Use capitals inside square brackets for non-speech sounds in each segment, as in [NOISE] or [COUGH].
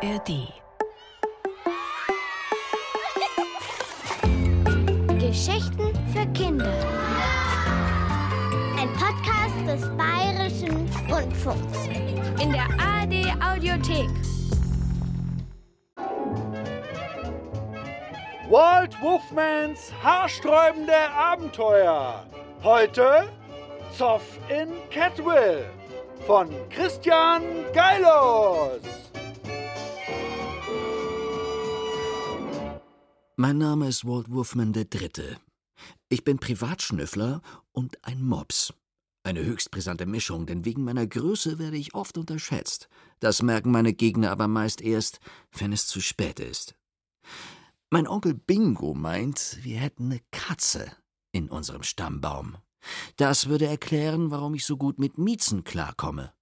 ARD. Geschichten für Kinder. Ein Podcast des Bayerischen Rundfunks. In der ARD Audiothek. Walt Wolfmans haarsträubende Abenteuer. Heute Zoff in Catwill von Christian Geilos. Mein Name ist Walt Wolfman III. Ich bin Privatschnüffler und ein Mops. Eine höchst brisante Mischung, denn wegen meiner Größe werde ich oft unterschätzt. Das merken meine Gegner aber meist erst, wenn es zu spät ist. Mein Onkel Bingo meint, wir hätten eine Katze in unserem Stammbaum. Das würde erklären, warum ich so gut mit Miezen klarkomme.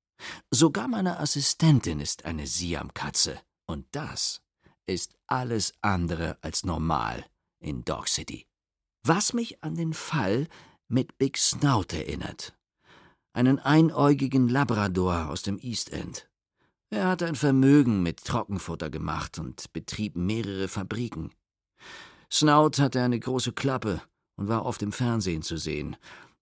Sogar meine Assistentin ist eine Siamkatze. Und das ist alles andere als normal in Dog City. Was mich an den Fall mit Big Snout erinnert. Einen einäugigen Labrador aus dem East End. Er hatte ein Vermögen mit Trockenfutter gemacht und betrieb mehrere Fabriken. Snout hatte eine große Klappe und war oft im Fernsehen zu sehen,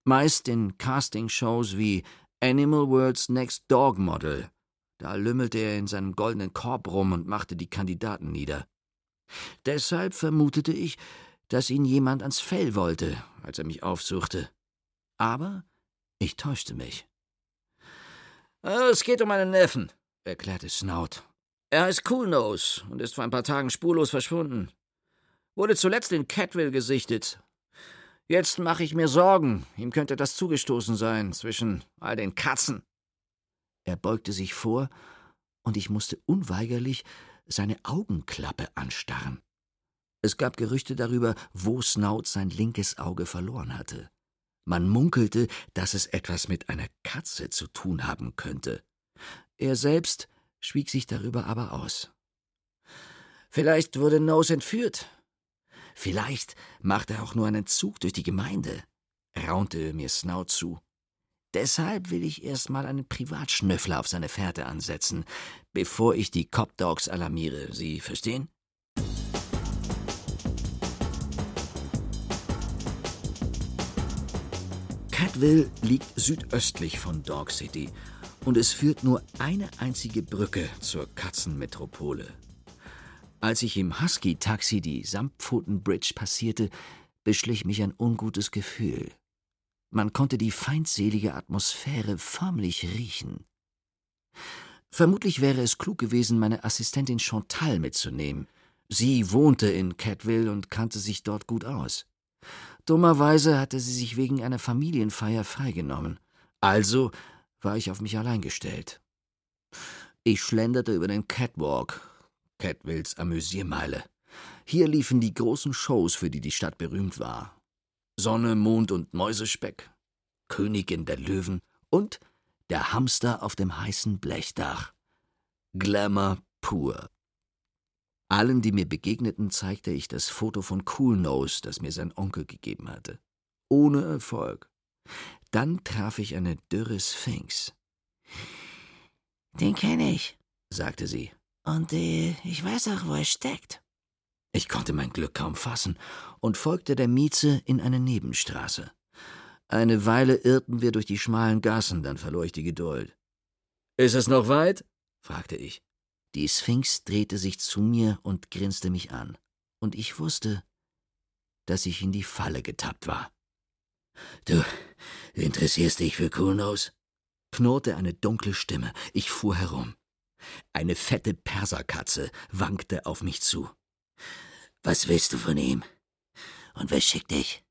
meist in Castingshows wie Animal World's Next Dog Model da lümmelte er in seinem goldenen Korb rum und machte die Kandidaten nieder. Deshalb vermutete ich, dass ihn jemand ans Fell wollte, als er mich aufsuchte. Aber ich täuschte mich. Es geht um einen Neffen, erklärte Snout. Er heißt Coolnose und ist vor ein paar Tagen spurlos verschwunden. Wurde zuletzt in Catwill gesichtet. Jetzt mache ich mir Sorgen, ihm könnte das zugestoßen sein zwischen all den Katzen. Er beugte sich vor, und ich musste unweigerlich seine Augenklappe anstarren. Es gab Gerüchte darüber, wo Snout sein linkes Auge verloren hatte. Man munkelte, dass es etwas mit einer Katze zu tun haben könnte. Er selbst schwieg sich darüber aber aus. Vielleicht wurde Nose entführt. Vielleicht macht er auch nur einen Zug durch die Gemeinde, raunte mir Snout zu. Deshalb will ich erst mal einen Privatschnüffler auf seine Fährte ansetzen, bevor ich die Cop Dogs alarmiere. Sie verstehen? Catville liegt südöstlich von Dog City und es führt nur eine einzige Brücke zur Katzenmetropole. Als ich im Husky-Taxi die Samtpfoten-Bridge passierte, beschlich mich ein ungutes Gefühl. Man konnte die feindselige Atmosphäre förmlich riechen. Vermutlich wäre es klug gewesen, meine Assistentin Chantal mitzunehmen. Sie wohnte in Catwill und kannte sich dort gut aus. Dummerweise hatte sie sich wegen einer Familienfeier freigenommen. Also war ich auf mich allein gestellt. Ich schlenderte über den Catwalk, Catwills Amüsiermeile. Hier liefen die großen Shows, für die die Stadt berühmt war. Sonne, Mond und Mäusespeck, Königin der Löwen und der Hamster auf dem heißen Blechdach. Glamour pur. Allen, die mir begegneten, zeigte ich das Foto von Coolnose, das mir sein Onkel gegeben hatte. Ohne Erfolg. Dann traf ich eine dürre Sphinx. Den kenne ich, sagte sie. Und äh, ich weiß auch, wo er steckt. Ich konnte mein Glück kaum fassen und folgte der Mieze in eine Nebenstraße. Eine Weile irrten wir durch die schmalen Gassen, dann verlor ich die Geduld. Ist es noch weit? fragte ich. Die Sphinx drehte sich zu mir und grinste mich an, und ich wusste, dass ich in die Falle getappt war. Du interessierst dich für Coolnose? knurrte eine dunkle Stimme. Ich fuhr herum. Eine fette Perserkatze wankte auf mich zu. Was willst du von ihm? Und wer schickt dich?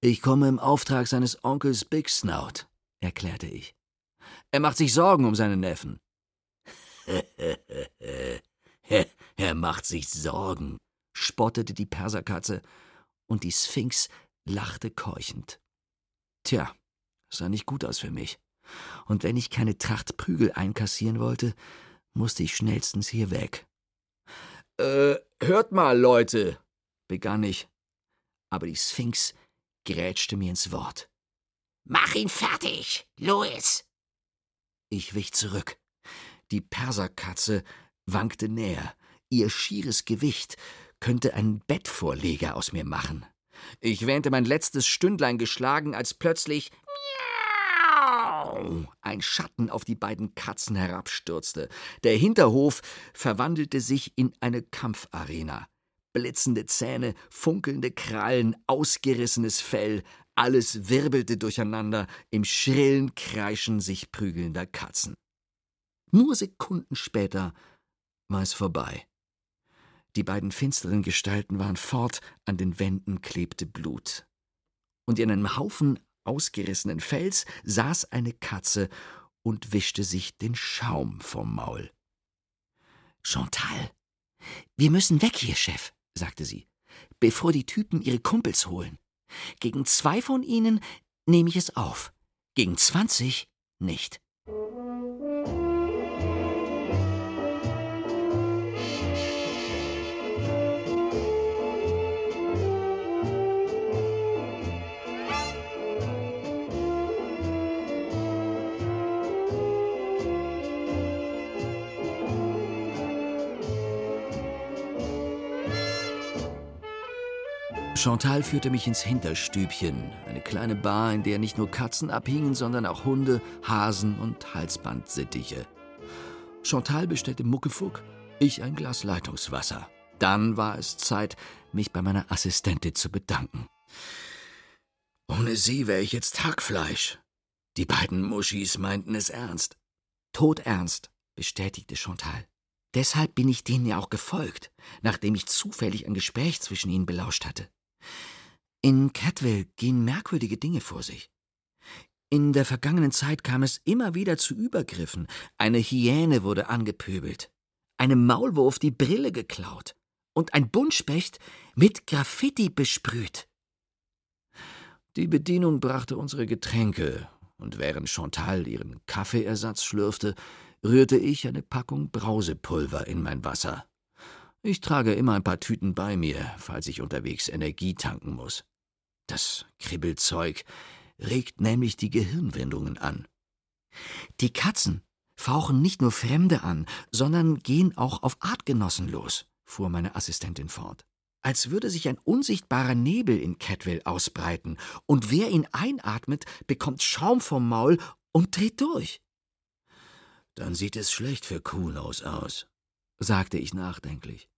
Ich komme im Auftrag seines Onkels Big Snout, erklärte ich. Er macht sich Sorgen um seinen Neffen. [LAUGHS] er macht sich Sorgen, spottete die Perserkatze, und die Sphinx lachte keuchend. Tja, sah nicht gut aus für mich. Und wenn ich keine Tracht Prügel einkassieren wollte, musste ich schnellstens hier weg. Äh, hört mal, Leute, begann ich. Aber die Sphinx grätschte mir ins Wort. Mach ihn fertig, Louis! Ich wich zurück. Die Perserkatze wankte näher. Ihr schieres Gewicht könnte einen Bettvorleger aus mir machen. Ich wähnte mein letztes Stündlein geschlagen, als plötzlich ein Schatten auf die beiden Katzen herabstürzte. Der Hinterhof verwandelte sich in eine Kampfarena. Blitzende Zähne, funkelnde Krallen, ausgerissenes Fell, alles wirbelte durcheinander im schrillen Kreischen sich prügelnder Katzen. Nur Sekunden später war es vorbei. Die beiden finsteren Gestalten waren fort, an den Wänden klebte Blut. Und in einem Haufen ausgerissenen Fells saß eine Katze und wischte sich den Schaum vom Maul. Chantal, wir müssen weg hier, Chef, sagte sie, bevor die Typen ihre Kumpels holen. Gegen zwei von ihnen nehme ich es auf, gegen zwanzig nicht. Chantal führte mich ins Hinterstübchen, eine kleine Bar, in der nicht nur Katzen abhingen, sondern auch Hunde, Hasen und Halsbandsittiche. Chantal bestellte Muckefuck, ich ein Glas Leitungswasser. Dann war es Zeit, mich bei meiner Assistentin zu bedanken. Ohne sie wäre ich jetzt Hackfleisch. Die beiden Muschis meinten es ernst. Todernst, bestätigte Chantal. Deshalb bin ich denen ja auch gefolgt, nachdem ich zufällig ein Gespräch zwischen ihnen belauscht hatte. In Catwell gehen merkwürdige Dinge vor sich. In der vergangenen Zeit kam es immer wieder zu Übergriffen. Eine Hyäne wurde angepöbelt, einem Maulwurf die Brille geklaut und ein Buntspecht mit Graffiti besprüht. Die Bedienung brachte unsere Getränke, und während Chantal ihren Kaffeeersatz schlürfte, rührte ich eine Packung Brausepulver in mein Wasser. Ich trage immer ein paar Tüten bei mir, falls ich unterwegs Energie tanken muss. Das Kribbelzeug regt nämlich die Gehirnwindungen an. Die Katzen fauchen nicht nur Fremde an, sondern gehen auch auf Artgenossen los, fuhr meine Assistentin fort. Als würde sich ein unsichtbarer Nebel in Catwell ausbreiten, und wer ihn einatmet, bekommt Schaum vom Maul und dreht durch. Dann sieht es schlecht für Kuhnaus aus, sagte ich nachdenklich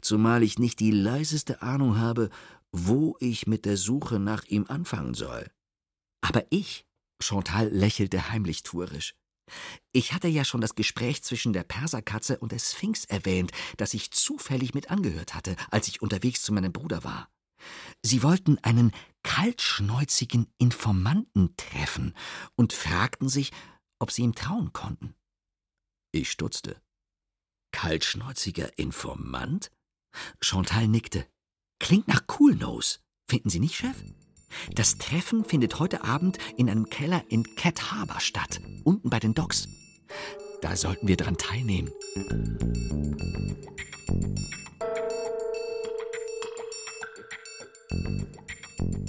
zumal ich nicht die leiseste Ahnung habe, wo ich mit der Suche nach ihm anfangen soll. Aber ich, Chantal lächelte heimlich tuerisch. Ich hatte ja schon das Gespräch zwischen der Perserkatze und der Sphinx erwähnt, das ich zufällig mit angehört hatte, als ich unterwegs zu meinem Bruder war. Sie wollten einen kaltschnäuzigen Informanten treffen und fragten sich, ob sie ihm trauen konnten. Ich stutzte. Kaltschnäuziger Informant? Chantal nickte. Klingt nach Coolnose. Finden Sie nicht, Chef? Das Treffen findet heute Abend in einem Keller in Cat Harbor statt, unten bei den Docks. Da sollten wir dran teilnehmen.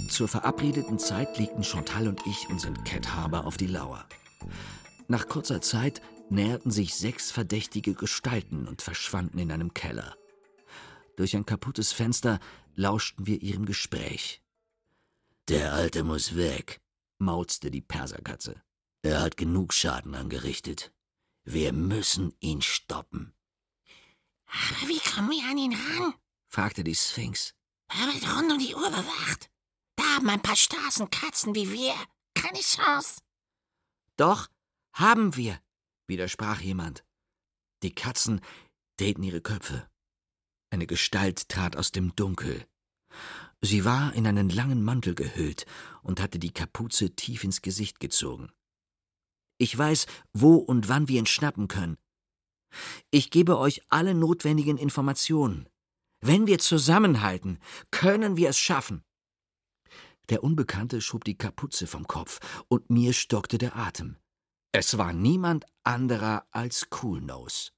Zur verabredeten Zeit legten Chantal und ich uns in Cat Harbor auf die Lauer. Nach kurzer Zeit näherten sich sechs verdächtige Gestalten und verschwanden in einem Keller. Durch ein kaputtes Fenster lauschten wir ihrem Gespräch. Der Alte muss weg, mauzte die Perserkatze. Er hat genug Schaden angerichtet. Wir müssen ihn stoppen. Aber wie kommen wir an ihn ran? fragte die Sphinx. Er wird rund um die Uhr bewacht. Da haben ein paar Straßenkatzen wie wir keine Chance. Doch, haben wir, widersprach jemand. Die Katzen drehten ihre Köpfe. Eine Gestalt trat aus dem Dunkel. Sie war in einen langen Mantel gehüllt und hatte die Kapuze tief ins Gesicht gezogen. Ich weiß, wo und wann wir ihn schnappen können. Ich gebe euch alle notwendigen Informationen. Wenn wir zusammenhalten, können wir es schaffen. Der Unbekannte schob die Kapuze vom Kopf, und mir stockte der Atem. Es war niemand anderer als Coolnose.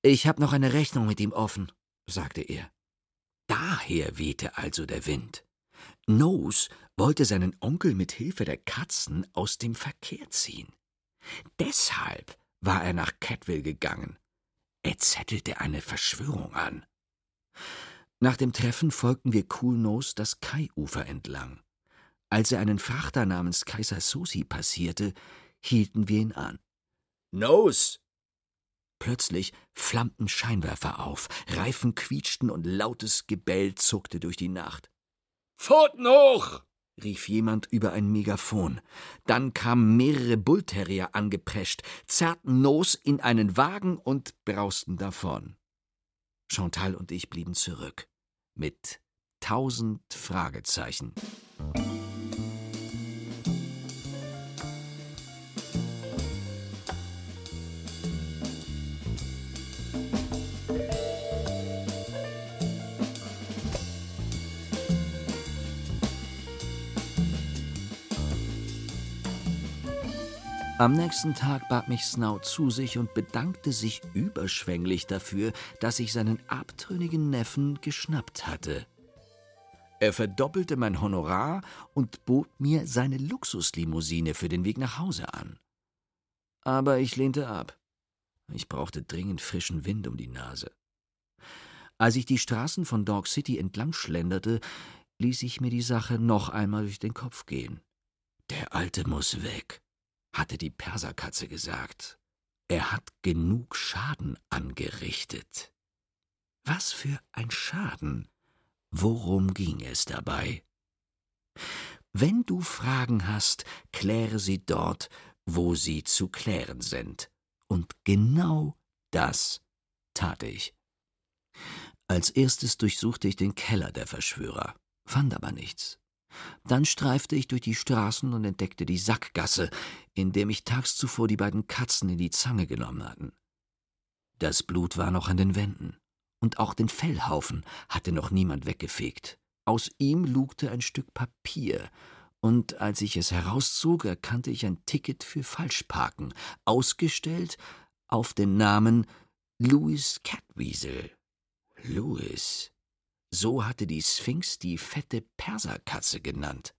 Ich habe noch eine Rechnung mit ihm offen, sagte er. Daher wehte also der Wind. Nose wollte seinen Onkel mit Hilfe der Katzen aus dem Verkehr ziehen. Deshalb war er nach Catville gegangen. Er zettelte eine Verschwörung an. Nach dem Treffen folgten wir Coolnose das Kai-Ufer entlang. Als er einen Frachter namens Kaiser Susi passierte, hielten wir ihn an. Nose! Plötzlich flammten Scheinwerfer auf, Reifen quietschten und lautes Gebell zuckte durch die Nacht. Pfoten hoch! rief jemand über ein Megafon. Dann kamen mehrere Bullterrier angeprescht, zerrten Nose in einen Wagen und brausten davon. Chantal und ich blieben zurück. Mit tausend Fragezeichen. Am nächsten Tag bat mich Snout zu sich und bedankte sich überschwänglich dafür, dass ich seinen abtrünnigen Neffen geschnappt hatte. Er verdoppelte mein Honorar und bot mir seine Luxuslimousine für den Weg nach Hause an. Aber ich lehnte ab. Ich brauchte dringend frischen Wind um die Nase. Als ich die Straßen von Dog City entlang schlenderte, ließ ich mir die Sache noch einmal durch den Kopf gehen. Der Alte muss weg hatte die Perserkatze gesagt. Er hat genug Schaden angerichtet. Was für ein Schaden? Worum ging es dabei? Wenn du Fragen hast, kläre sie dort, wo sie zu klären sind. Und genau das tat ich. Als erstes durchsuchte ich den Keller der Verschwörer, fand aber nichts. Dann streifte ich durch die Straßen und entdeckte die Sackgasse, in der mich tags zuvor die beiden Katzen in die Zange genommen hatten. Das Blut war noch an den Wänden, und auch den Fellhaufen hatte noch niemand weggefegt. Aus ihm lugte ein Stück Papier, und als ich es herauszog, erkannte ich ein Ticket für Falschparken, ausgestellt auf den Namen Louis Catweasel. Louis. So hatte die Sphinx die fette Perserkatze genannt.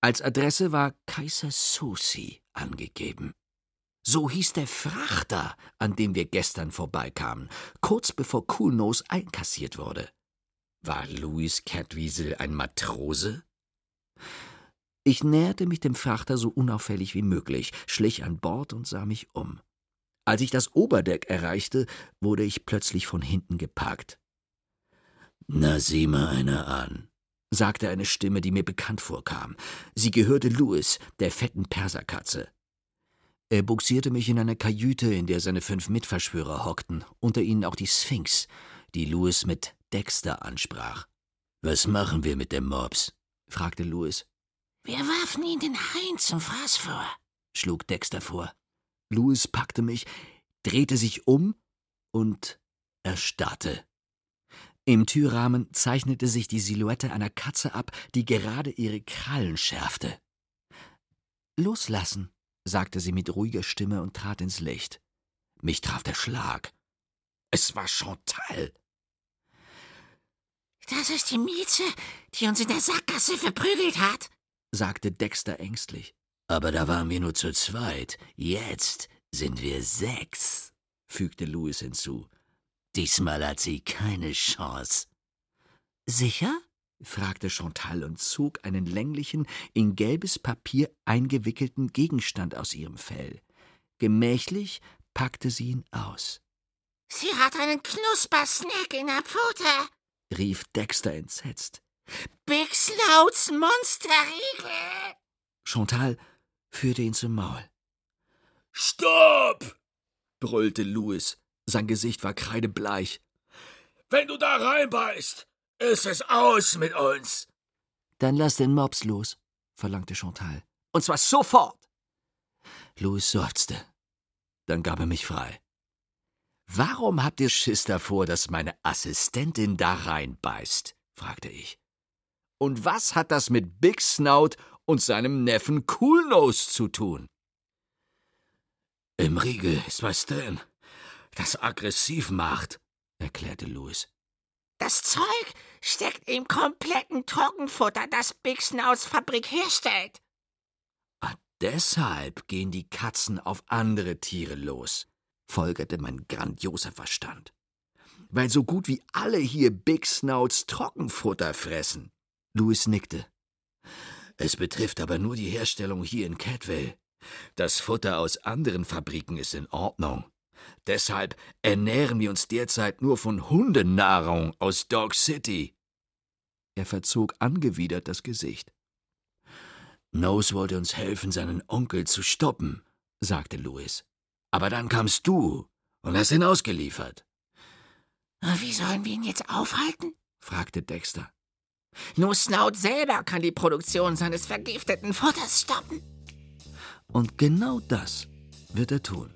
Als Adresse war Kaiser Susi angegeben. So hieß der Frachter, an dem wir gestern vorbeikamen, kurz bevor Coolnose einkassiert wurde. War Louis Catwiesel ein Matrose? Ich näherte mich dem Frachter so unauffällig wie möglich, schlich an Bord und sah mich um. Als ich das Oberdeck erreichte, wurde ich plötzlich von hinten geparkt. Na, sieh mal einer an, sagte eine Stimme, die mir bekannt vorkam. Sie gehörte Louis, der fetten Perserkatze. Er buxierte mich in eine Kajüte, in der seine fünf Mitverschwörer hockten, unter ihnen auch die Sphinx, die Louis mit Dexter ansprach. Was machen wir mit dem Mobs? fragte Louis. Wir warfen ihn den Hain zum Fraß vor, schlug Dexter vor. Louis packte mich, drehte sich um und erstarrte. Im Türrahmen zeichnete sich die Silhouette einer Katze ab, die gerade ihre Krallen schärfte. Loslassen, sagte sie mit ruhiger Stimme und trat ins Licht. Mich traf der Schlag. Es war Chantal. Das ist die Mieze, die uns in der Sackgasse verprügelt hat, sagte Dexter ängstlich. Aber da waren wir nur zu zweit. Jetzt sind wir sechs, fügte Louis hinzu. Diesmal hat sie keine Chance. Sicher? fragte Chantal und zog einen länglichen, in gelbes Papier eingewickelten Gegenstand aus ihrem Fell. Gemächlich packte sie ihn aus. Sie hat einen Knuspersnack in der Pfote, rief Dexter entsetzt. Big Snouts Monsterriegel! Chantal führte ihn zum Maul. Stopp! brüllte Louis. Sein Gesicht war kreidebleich. Wenn du da reinbeißt, ist es aus mit uns. Dann lass den Mops los, verlangte Chantal. Und zwar sofort. Louis seufzte. Dann gab er mich frei. Warum habt ihr Schiss davor, dass meine Assistentin da reinbeißt? fragte ich. Und was hat das mit Big Snout und seinem Neffen Coolnose zu tun? Im Riegel ist was drin, das aggressiv macht, erklärte Louis. Das Zeug steckt im kompletten Trockenfutter, das Big Snouts Fabrik herstellt. Ah, deshalb gehen die Katzen auf andere Tiere los. folgerte mein grandioser Verstand. Weil so gut wie alle hier Big Snouts Trockenfutter fressen. Louis nickte. Es betrifft aber nur die Herstellung hier in Catwell. Das Futter aus anderen Fabriken ist in Ordnung. Deshalb ernähren wir uns derzeit nur von Hundennahrung aus Dog City. Er verzog angewidert das Gesicht. Nose wollte uns helfen, seinen Onkel zu stoppen, sagte Louis. Aber dann kamst du und hast ihn ausgeliefert. Wie sollen wir ihn jetzt aufhalten? fragte Dexter. Nur Snout selber kann die Produktion seines vergifteten Futters stoppen. Und genau das wird er tun,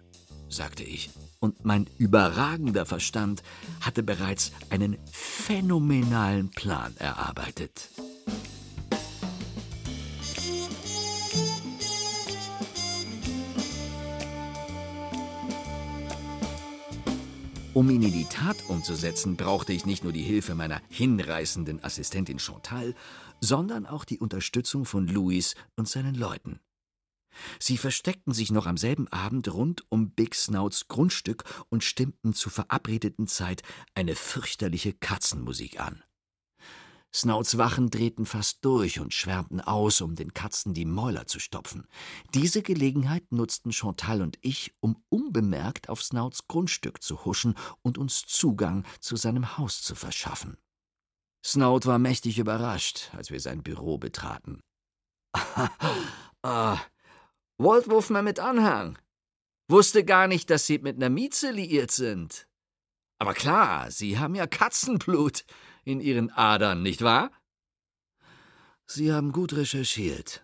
sagte ich. Und mein überragender Verstand hatte bereits einen phänomenalen Plan erarbeitet. Um ihn in die Tat umzusetzen, brauchte ich nicht nur die Hilfe meiner hinreißenden Assistentin Chantal, sondern auch die Unterstützung von Louis und seinen Leuten. Sie versteckten sich noch am selben Abend rund um Big Snouts Grundstück und stimmten zur verabredeten Zeit eine fürchterliche Katzenmusik an. Snouts Wachen drehten fast durch und schwärmten aus, um den Katzen die Mäuler zu stopfen. Diese Gelegenheit nutzten Chantal und ich, um unbemerkt auf Snouts Grundstück zu huschen und uns Zugang zu seinem Haus zu verschaffen. Snout war mächtig überrascht, als wir sein Büro betraten. [LAUGHS] ah, Walt Wolfman mit Anhang. Wusste gar nicht, dass Sie mit einer Mieze liiert sind. Aber klar, Sie haben ja Katzenblut in Ihren Adern, nicht wahr? Sie haben gut recherchiert,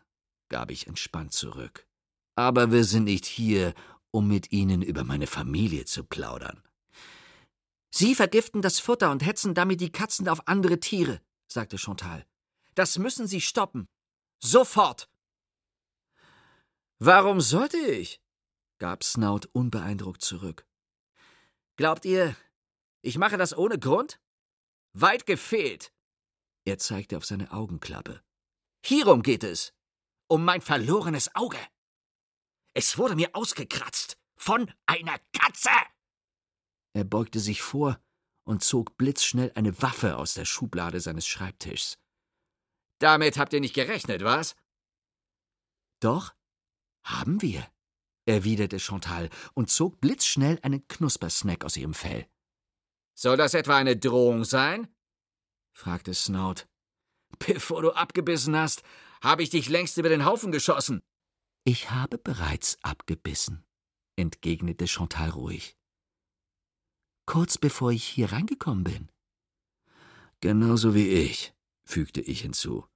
gab ich entspannt zurück. Aber wir sind nicht hier, um mit Ihnen über meine Familie zu plaudern. Sie vergiften das Futter und hetzen damit die Katzen auf andere Tiere, sagte Chantal. Das müssen Sie stoppen. Sofort. Warum sollte ich? gab Snout unbeeindruckt zurück. Glaubt ihr, ich mache das ohne Grund? Weit gefehlt. Er zeigte auf seine Augenklappe. Hierum geht es. Um mein verlorenes Auge. Es wurde mir ausgekratzt. Von einer Katze. Er beugte sich vor und zog blitzschnell eine Waffe aus der Schublade seines Schreibtischs. Damit habt ihr nicht gerechnet, was? Doch, haben wir, erwiderte Chantal und zog blitzschnell einen Knuspersnack aus ihrem Fell. Soll das etwa eine Drohung sein? fragte Snout. Bevor du abgebissen hast, habe ich dich längst über den Haufen geschossen. Ich habe bereits abgebissen, entgegnete Chantal ruhig. Kurz bevor ich hier reingekommen bin. Genauso wie ich, fügte ich hinzu.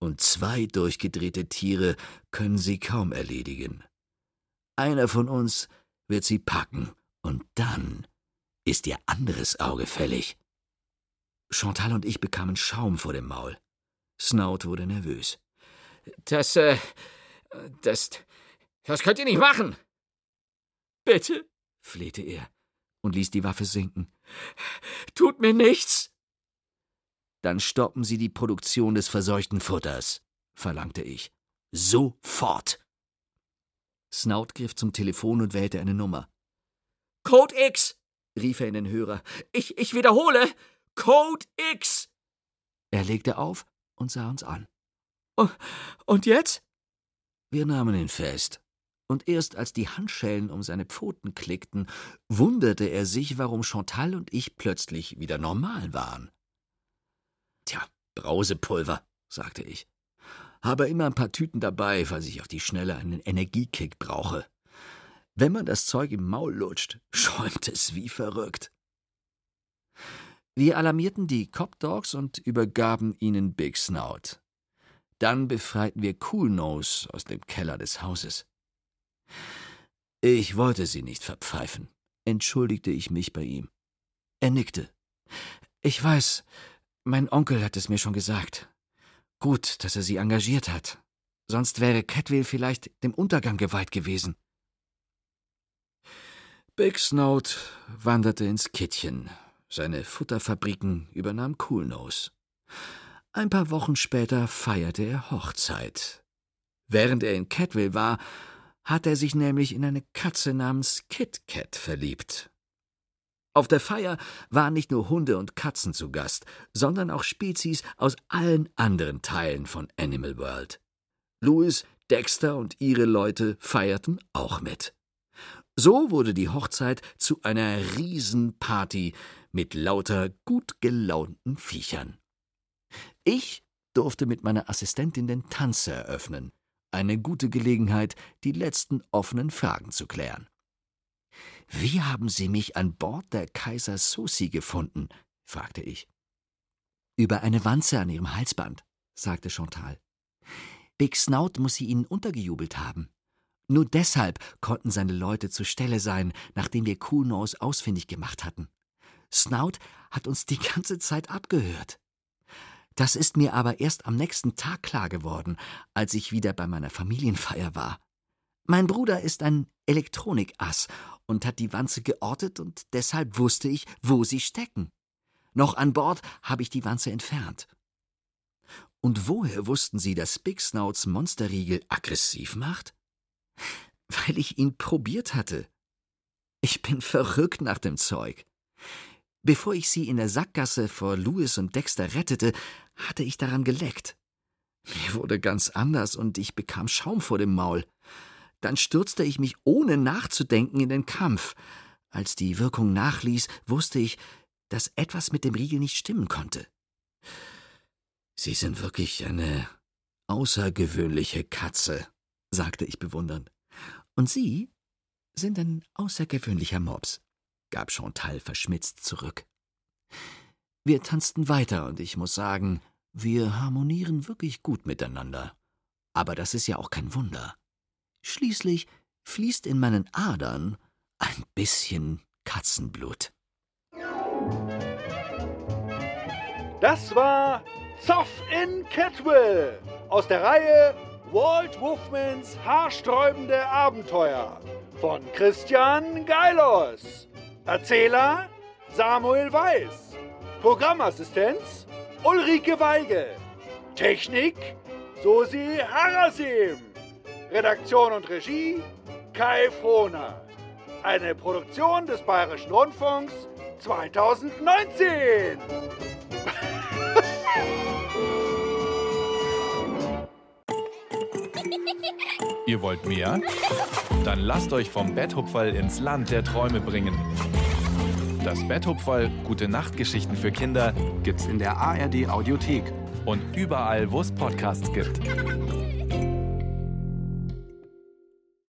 Und zwei durchgedrehte Tiere können sie kaum erledigen. Einer von uns wird sie packen, und dann ist Ihr anderes Auge fällig? Chantal und ich bekamen Schaum vor dem Maul. Snout wurde nervös. Das, äh, das, das könnt ihr nicht machen! Bitte, flehte er und ließ die Waffe sinken. Tut mir nichts! Dann stoppen Sie die Produktion des verseuchten Futters, verlangte ich. Sofort! Snout griff zum Telefon und wählte eine Nummer. Code X! rief er in den Hörer. Ich, ich wiederhole, Code X! Er legte auf und sah uns an. Oh, und jetzt? Wir nahmen ihn fest. Und erst als die Handschellen um seine Pfoten klickten, wunderte er sich, warum Chantal und ich plötzlich wieder normal waren. Tja, Brausepulver, sagte ich. Habe immer ein paar Tüten dabei, falls ich auf die Schnelle einen Energiekick brauche. Wenn man das Zeug im Maul lutscht, [LAUGHS] schäumt es wie verrückt. Wir alarmierten die Cop Dogs und übergaben ihnen Big Snout. Dann befreiten wir Cool Nose aus dem Keller des Hauses. Ich wollte sie nicht verpfeifen, entschuldigte ich mich bei ihm. Er nickte. Ich weiß, mein Onkel hat es mir schon gesagt. Gut, dass er sie engagiert hat. Sonst wäre Catwell vielleicht dem Untergang geweiht gewesen. Big Snout wanderte ins Kittchen. Seine Futterfabriken übernahm Coolnose. Ein paar Wochen später feierte er Hochzeit. Während er in Catwell war, hat er sich nämlich in eine Katze namens Kit Kat verliebt. Auf der Feier waren nicht nur Hunde und Katzen zu Gast, sondern auch Spezies aus allen anderen Teilen von Animal World. Louis, Dexter und ihre Leute feierten auch mit. So wurde die Hochzeit zu einer Riesenparty mit lauter gut gelaunten Viechern. Ich durfte mit meiner Assistentin den Tanz eröffnen. Eine gute Gelegenheit, die letzten offenen Fragen zu klären. Wie haben Sie mich an Bord der Kaiser Susi gefunden? fragte ich. Über eine Wanze an ihrem Halsband, sagte Chantal. Big Snout muss sie ihnen untergejubelt haben. Nur deshalb konnten seine Leute zur Stelle sein, nachdem wir Cool Nose ausfindig gemacht hatten. Snout hat uns die ganze Zeit abgehört. Das ist mir aber erst am nächsten Tag klar geworden, als ich wieder bei meiner Familienfeier war. Mein Bruder ist ein Elektronikass und hat die Wanze geortet und deshalb wusste ich, wo sie stecken. Noch an Bord habe ich die Wanze entfernt. Und woher wussten Sie, dass Big Snouts Monsterriegel aggressiv macht? Weil ich ihn probiert hatte. Ich bin verrückt nach dem Zeug. Bevor ich sie in der Sackgasse vor Louis und Dexter rettete, hatte ich daran geleckt. Mir wurde ganz anders und ich bekam Schaum vor dem Maul. Dann stürzte ich mich ohne nachzudenken in den Kampf. Als die Wirkung nachließ, wusste ich, dass etwas mit dem Riegel nicht stimmen konnte. Sie sind wirklich eine außergewöhnliche Katze, sagte ich bewundernd. Und Sie sind ein außergewöhnlicher Mops, gab Chantal verschmitzt zurück. Wir tanzten weiter und ich muss sagen, wir harmonieren wirklich gut miteinander. Aber das ist ja auch kein Wunder. Schließlich fließt in meinen Adern ein bisschen Katzenblut. Das war Zoff in Catwill aus der Reihe Walt Wolfmans haarsträubende Abenteuer von Christian Geilos. Erzähler Samuel Weiß. Programmassistenz Ulrike Weige. Technik Susi Harasim. Redaktion und Regie Kai Frohner. Eine Produktion des Bayerischen Rundfunks 2019. [LAUGHS] Ihr wollt mehr? Dann lasst euch vom Betthupferl ins Land der Träume bringen. Das Betthupferl Gute Nachtgeschichten für Kinder gibt's in der ARD Audiothek und überall, wo es Podcasts gibt.